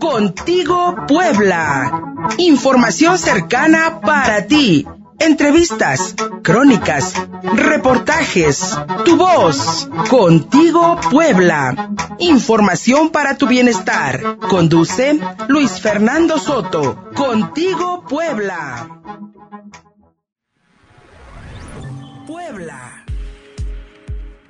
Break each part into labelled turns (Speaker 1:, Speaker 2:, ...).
Speaker 1: Contigo Puebla. Información cercana para ti. Entrevistas, crónicas, reportajes, tu voz. Contigo Puebla. Información para tu bienestar. Conduce Luis Fernando Soto. Contigo Puebla. Puebla.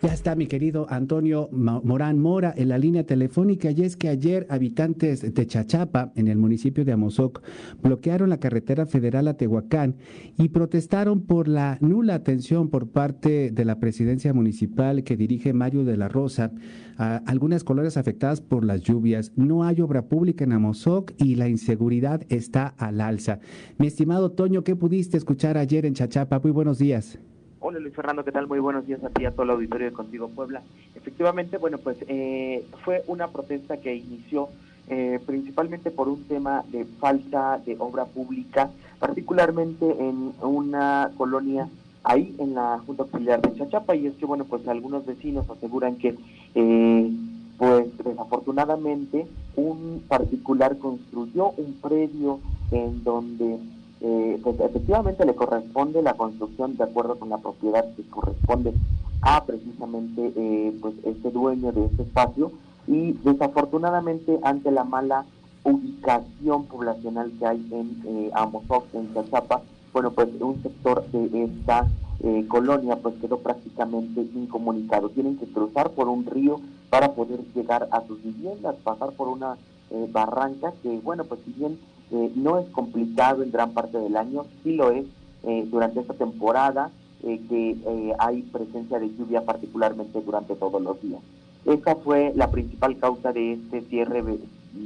Speaker 2: Ya está mi querido Antonio Morán Mora en la línea telefónica y es que ayer habitantes de Chachapa, en el municipio de Amozoc, bloquearon la carretera federal a Tehuacán y protestaron por la nula atención por parte de la presidencia municipal que dirige Mario de la Rosa a algunas colores afectadas por las lluvias. No hay obra pública en Amozoc y la inseguridad está al alza. Mi estimado Toño, ¿qué pudiste escuchar ayer en Chachapa? Muy buenos días.
Speaker 3: Hola Luis Fernando, ¿qué tal? Muy buenos días a ti, a todo el auditorio de Contigo Puebla. Efectivamente, bueno, pues eh, fue una protesta que inició eh, principalmente por un tema de falta de obra pública, particularmente en una colonia ahí en la Junta Auxiliar de Chachapa, y es que, bueno, pues algunos vecinos aseguran que, eh, pues desafortunadamente, un particular construyó un predio en donde eh, pues efectivamente le corresponde la construcción de acuerdo con la propiedad que corresponde a precisamente eh, pues este dueño de este espacio y desafortunadamente ante la mala ubicación poblacional que hay en eh, Amozoc, en Chachapa, bueno pues un sector de esta eh, colonia pues quedó prácticamente incomunicado. Tienen que cruzar por un río para poder llegar a sus viviendas, pasar por una barranca que bueno pues si bien eh, no es complicado en gran parte del año, sí lo es eh, durante esta temporada eh, que hay presencia de lluvia particularmente durante todos los días. Esa fue la principal causa de este cierre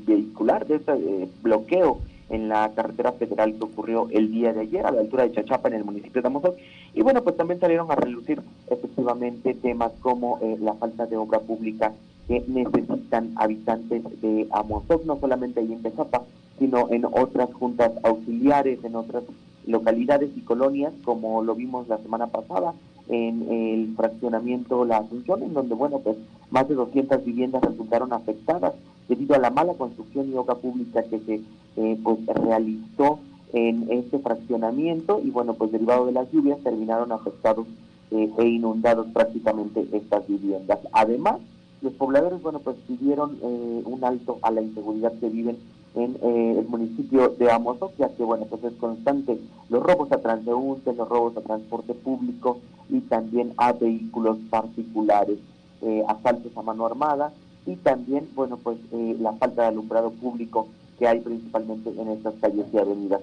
Speaker 3: vehicular, de este bloqueo en la carretera federal que ocurrió el día de ayer a la altura de Chachapa en el municipio de Amozoc. Y bueno, pues también salieron a relucir efectivamente temas como la falta de obra pública que necesitan habitantes de Amozoc, no solamente ahí en Chachapa, sino en otras juntas auxiliares, en otras localidades y colonias, como lo vimos la semana pasada en el fraccionamiento La Asunción, en donde, bueno, pues más de 200 viviendas resultaron afectadas debido a la mala construcción y obra pública que se eh, pues realizó en este fraccionamiento y, bueno, pues derivado de las lluvias terminaron afectados eh, e inundados prácticamente estas viviendas. Además, los pobladores, bueno, pues pidieron eh, un alto a la inseguridad que viven en eh, el municipio de Amozoc, ya que, bueno, pues es constante los robos a transeúntes, los robos a transporte público y también a vehículos particulares, eh, asaltos a mano armada y también, bueno, pues la falta de alumbrado público que hay principalmente en estas calles y avenidas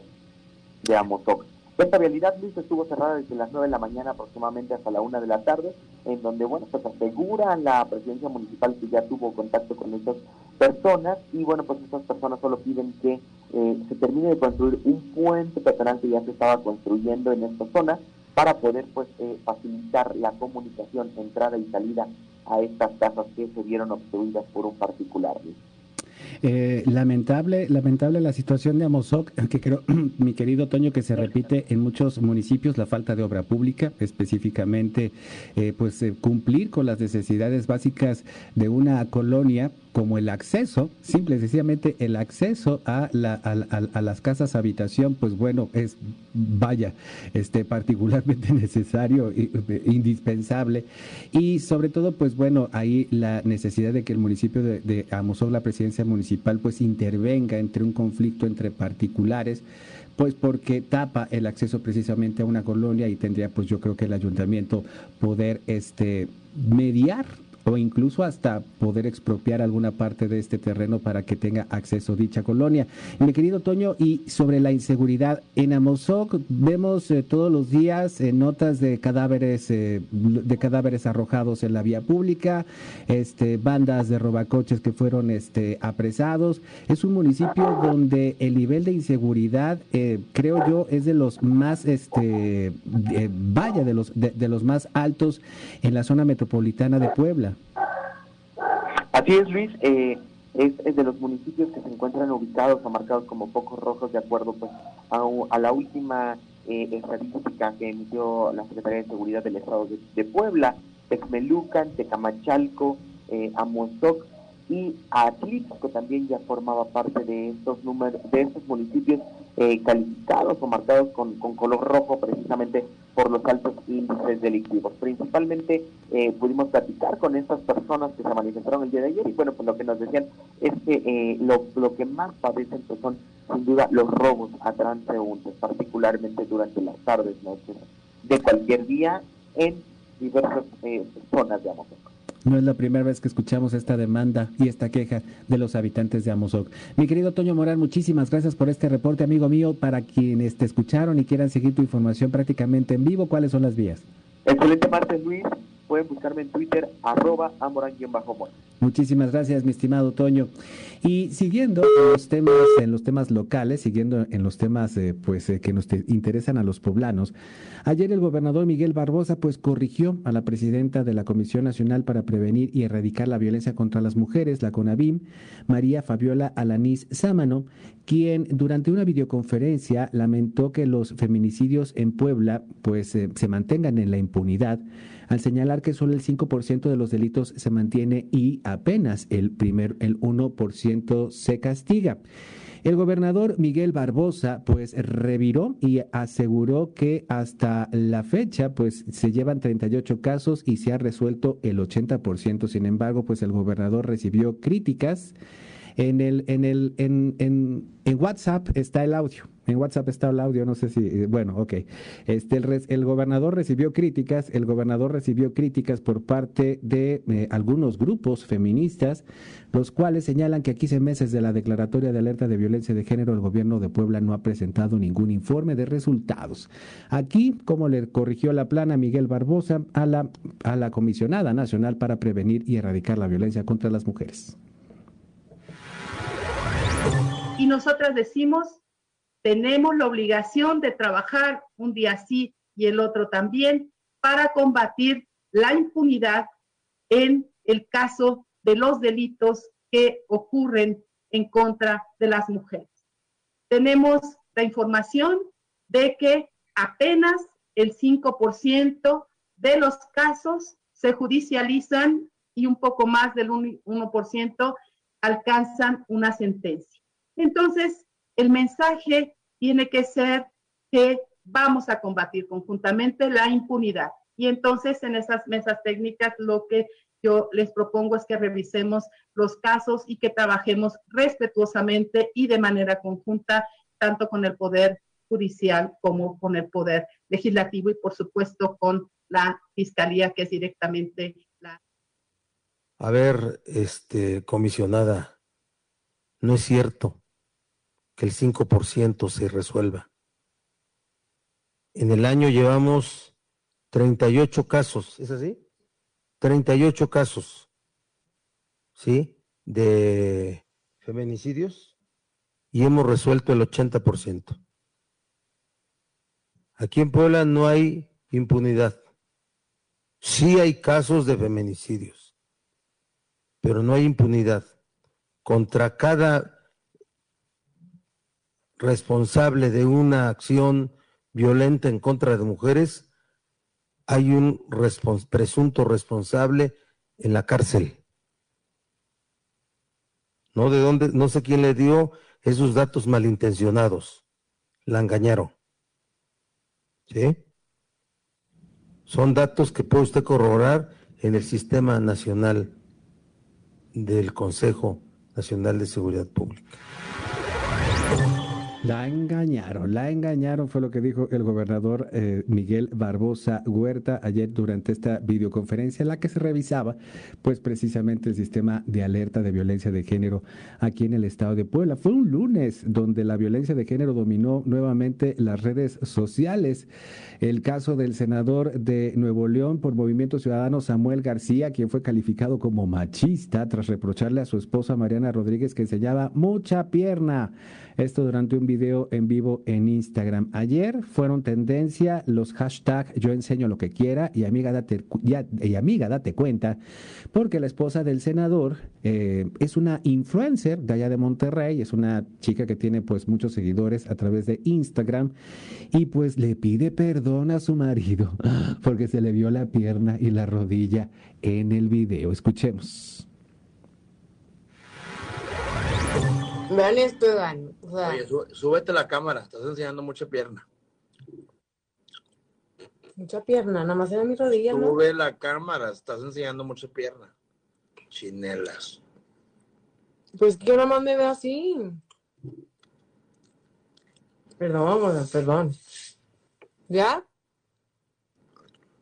Speaker 3: de Amozoc. Esta vialidad, Luis, estuvo cerrada desde las 9 de la mañana aproximadamente hasta la 1 de la tarde, en donde, bueno, pues aseguran la presidencia municipal que ya tuvo contacto con estas personas y, bueno, pues estas personas solo piden que eh, se termine de construir un puente peatonal que ya se estaba construyendo en esta zona para poder, pues, eh, facilitar la comunicación, entrada y salida a estas casas que se vieron obstruidas por un particular.
Speaker 2: Eh, lamentable, lamentable la situación de Amozoc, que creo, mi querido Toño, que se repite en muchos municipios, la falta de obra pública, específicamente, eh, pues eh, cumplir con las necesidades básicas de una colonia como el acceso, simple y sencillamente el acceso a, la, las casas habitación, pues bueno, es, vaya, este, particularmente necesario, e, indispensable. Y sobre todo, pues bueno, ahí la necesidad de que el municipio de, de la presidencia municipal, pues intervenga entre un conflicto entre particulares, pues porque tapa el acceso precisamente a una colonia y tendría pues yo creo que el ayuntamiento poder este mediar o incluso hasta poder expropiar alguna parte de este terreno para que tenga acceso dicha colonia. Mi querido Toño, y sobre la inseguridad, en Amozoc vemos eh, todos los días eh, notas de cadáveres eh, de cadáveres arrojados en la vía pública, este bandas de robacoches que fueron este apresados. Es un municipio donde el nivel de inseguridad creo yo es de los más este vaya de los de los más altos en la zona metropolitana de Puebla.
Speaker 3: Así es, Luis. Eh, es, de los municipios que se encuentran ubicados o marcados como focos rojos de acuerdo pues a, la última eh, estadística que emitió la Secretaría de Seguridad del Estado de, Puebla, Texmelucan, Tecamachalco, eh, Amozoc y Atlixco también ya formaba parte de estos números, de estos municipios eh, calificados o marcados con, color rojo precisamente por los altos índices delictivos. Principalmente eh, pudimos platicar con estas personas que se manifestaron el día de ayer y bueno, pues lo que nos decían es que eh, lo, lo que más padecen pues son sin duda los robos a transeúntes, particularmente durante las tardes, noches de cualquier día en diversas zonas de Amozoc.
Speaker 2: No es la primera vez que escuchamos esta demanda y esta queja de los habitantes de Amozoc. Mi querido Toño Morán, muchísimas gracias por este reporte, amigo mío. Para quienes te escucharon y quieran seguir tu información prácticamente en vivo, ¿cuáles son las vías?
Speaker 3: Excelente martes, Luis. Pueden buscarme en Twitter, arroba amorán-bajo.
Speaker 2: Muchísimas gracias, mi estimado Toño. Y siguiendo en los temas, en los temas locales, siguiendo en los temas eh, pues eh, que nos interesan a los poblanos, ayer el gobernador Miguel Barbosa pues corrigió a la presidenta de la Comisión Nacional para Prevenir y Erradicar la Violencia contra las Mujeres, la CONAVIM, María Fabiola Alanís Sámano, quien durante una videoconferencia lamentó que los feminicidios en Puebla pues eh, se mantengan en la impunidad al señalar que solo el 5% de los delitos se mantiene y apenas el primer el 1% se castiga. El gobernador Miguel Barbosa pues reviró y aseguró que hasta la fecha pues se llevan 38 casos y se ha resuelto el 80%. Sin embargo, pues el gobernador recibió críticas en el en el en, en, en WhatsApp está el audio. En WhatsApp está el audio, no sé si, eh, bueno, ok. Este, el, gobernador recibió críticas, el gobernador recibió críticas por parte de eh, algunos grupos feministas, los cuales señalan que a 15 meses de la declaratoria de alerta de violencia de género, el gobierno de Puebla no ha presentado ningún informe de resultados. Aquí, como le corrigió la plana Miguel Barbosa a la, a la comisionada nacional para prevenir y erradicar la violencia contra las mujeres.
Speaker 4: Y nosotras decimos tenemos la obligación de trabajar un día sí y el otro también para combatir la impunidad en el caso de los delitos que ocurren en contra de las mujeres. Tenemos la información de que apenas el 5% de los casos se judicializan y un poco más del 1% alcanzan una sentencia. Entonces, el mensaje tiene que ser que vamos a combatir conjuntamente la impunidad. Y entonces en esas mesas técnicas lo que yo les propongo es que revisemos los casos y que trabajemos respetuosamente y de manera conjunta, tanto con el Poder Judicial como con el Poder Legislativo y por supuesto con la Fiscalía, que es directamente la...
Speaker 5: A ver, este, comisionada, no es cierto que el 5% se resuelva. En el año llevamos 38 casos, ¿es así? 38 casos, ¿sí? De feminicidios y hemos resuelto el 80%. Aquí en Puebla no hay impunidad. Sí hay casos de feminicidios, pero no hay impunidad. Contra cada responsable de una acción violenta en contra de mujeres, hay un presunto responsable en la cárcel. No de dónde, no sé quién le dio esos datos malintencionados. La engañaron. ¿Sí? Son datos que puede usted corroborar en el Sistema Nacional del Consejo Nacional de Seguridad Pública.
Speaker 2: La engañaron, la engañaron, fue lo que dijo el gobernador eh, Miguel Barbosa Huerta ayer durante esta videoconferencia en la que se revisaba, pues precisamente el sistema de alerta de violencia de género aquí en el estado de Puebla. Fue un lunes donde la violencia de género dominó nuevamente las redes sociales. El caso del senador de Nuevo León por Movimiento Ciudadano Samuel García, quien fue calificado como machista tras reprocharle a su esposa Mariana Rodríguez que enseñaba mucha pierna. Esto durante un video en vivo en Instagram. Ayer fueron tendencia los hashtags yo enseño lo que quiera y amiga date, y amiga date cuenta, porque la esposa del senador eh, es una influencer de allá de Monterrey, es una chica que tiene pues muchos seguidores a través de Instagram y pues le pide perdón a su marido porque se le vio la pierna y la rodilla en el video. Escuchemos.
Speaker 6: Esto, Iván. O sea,
Speaker 7: Oye, sú- súbete la cámara, estás enseñando mucha pierna.
Speaker 6: mucha pierna, nada más era mi rodilla, ¿no?
Speaker 7: Sube la cámara, estás enseñando mucha pierna. Chinelas.
Speaker 6: Pues que yo nada más me veo así. Perdón, perdón. ¿Ya?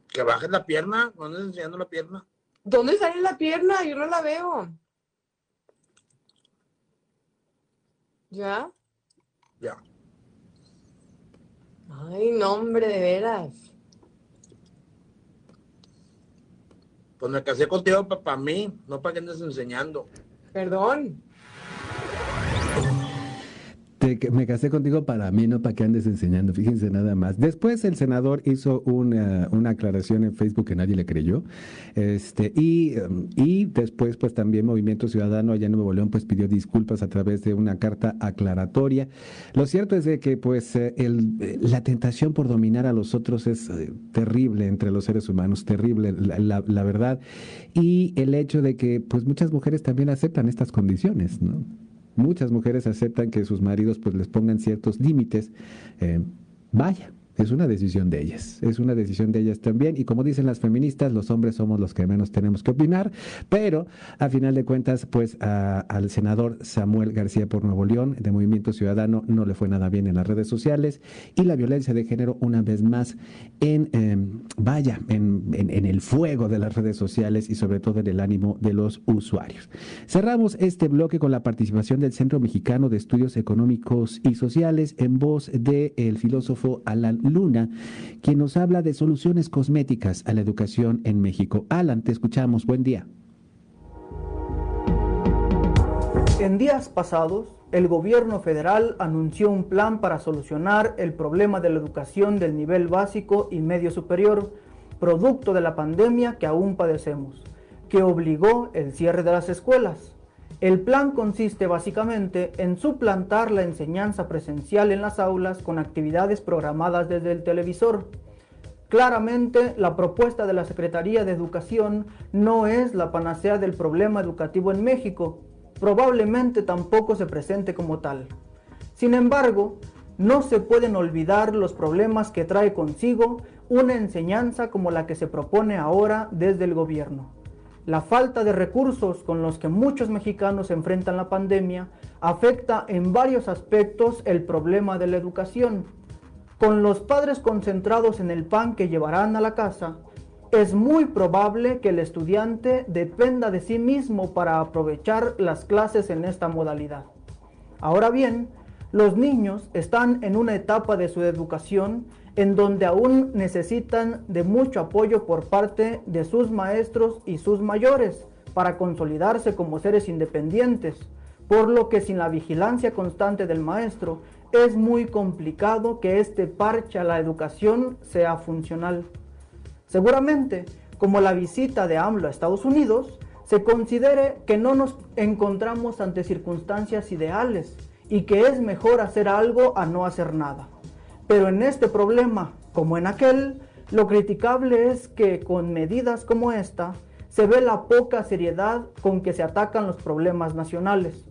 Speaker 7: Que bajes la pierna, no andes enseñando la pierna.
Speaker 6: ¿Dónde sale la pierna? Yo no la veo. ¿Ya?
Speaker 7: Ya.
Speaker 6: Ay, no, hombre, de veras.
Speaker 7: Pues me casé contigo para mí, no para que andes enseñando.
Speaker 6: Perdón.
Speaker 2: Te- que me casé contigo para mí, no para que andes enseñando, fíjense nada más. Después el senador hizo una, una aclaración en Facebook que nadie le creyó. Este, y, y después, pues también Movimiento Ciudadano allá en Nuevo León, pues pidió disculpas a través de una carta aclaratoria. Lo cierto es de que, pues, eh, el, eh, la tentación por dominar a los otros es eh, terrible entre los seres humanos, terrible, la, la- la verdad. Y el hecho de que, pues, muchas mujeres también aceptan estas condiciones, ¿no? Muchas mujeres aceptan que sus maridos pues les pongan ciertos límites. Eh, vaya, es una decisión de ellas, es una decisión de ellas también. Y como dicen las feministas, los hombres somos los que menos tenemos que opinar, pero a final de cuentas, pues a- al senador Samuel García por Nuevo León de Movimiento Ciudadano no le fue nada bien en las redes sociales y la violencia de género una vez más en, eh, vaya, en, en- en el fuego de las redes sociales y sobre todo en el ánimo de los usuarios. Cerramos este bloque con la participación del Centro Mexicano de Estudios Económicos y Sociales en voz del filósofo Alan Luna, quien nos habla de soluciones cosméticas a la educación en México. Alan, te escuchamos. Buen día.
Speaker 8: En días pasados, el gobierno federal anunció un plan para solucionar el problema de la educación del nivel básico y medio superior, producto de la pandemia que aún padecemos, que obligó el cierre de las escuelas. El plan consiste básicamente en suplantar la enseñanza presencial en las aulas con actividades programadas desde el televisor. Claramente, la propuesta de la Secretaría de Educación no es la panacea del problema educativo en México, probablemente tampoco se presente como tal. Sin embargo, no se pueden olvidar los problemas que trae consigo una enseñanza como la que se propone ahora desde el gobierno. La falta de recursos con los que muchos mexicanos enfrentan la pandemia afecta en varios aspectos el problema de la educación. Con los padres concentrados en el pan que llevarán a la casa, es muy probable que el estudiante dependa de sí mismo para aprovechar las clases en esta modalidad. Ahora bien, los niños están en una etapa de su educación en donde aún necesitan de mucho apoyo por parte de sus maestros y sus mayores para consolidarse como seres independientes, por lo que sin la vigilancia constante del maestro es muy complicado que este parche a la educación sea funcional. Seguramente, como la visita de AMLO a Estados Unidos, se considere que no nos encontramos ante circunstancias ideales y que es mejor hacer algo a no hacer nada. Pero en este problema, como en aquel, lo criticable es que con medidas como esta se ve la poca seriedad con que se atacan los problemas nacionales.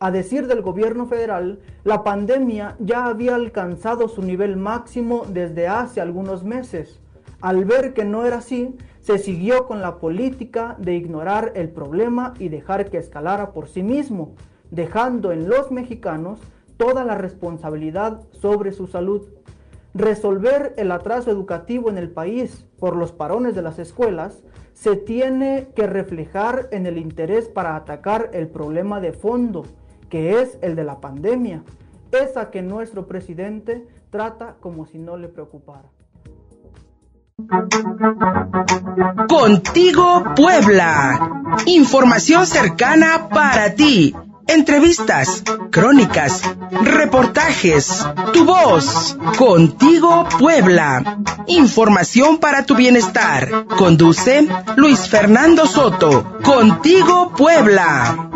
Speaker 8: A decir del gobierno federal, la pandemia ya había alcanzado su nivel máximo desde hace algunos meses. Al ver que no era así, se siguió con la política de ignorar el problema y dejar que escalara por sí mismo, dejando en los mexicanos toda la responsabilidad sobre su salud. Resolver el atraso educativo en el país por los parones de las escuelas se tiene que reflejar en el interés para atacar el problema de fondo, que es el de la pandemia, esa que nuestro presidente trata como si no le preocupara.
Speaker 1: Contigo Puebla. Información cercana para ti. Entrevistas, crónicas, reportajes, tu voz. Contigo Puebla. Información para tu bienestar. Conduce Luis Fernando Soto. Contigo Puebla.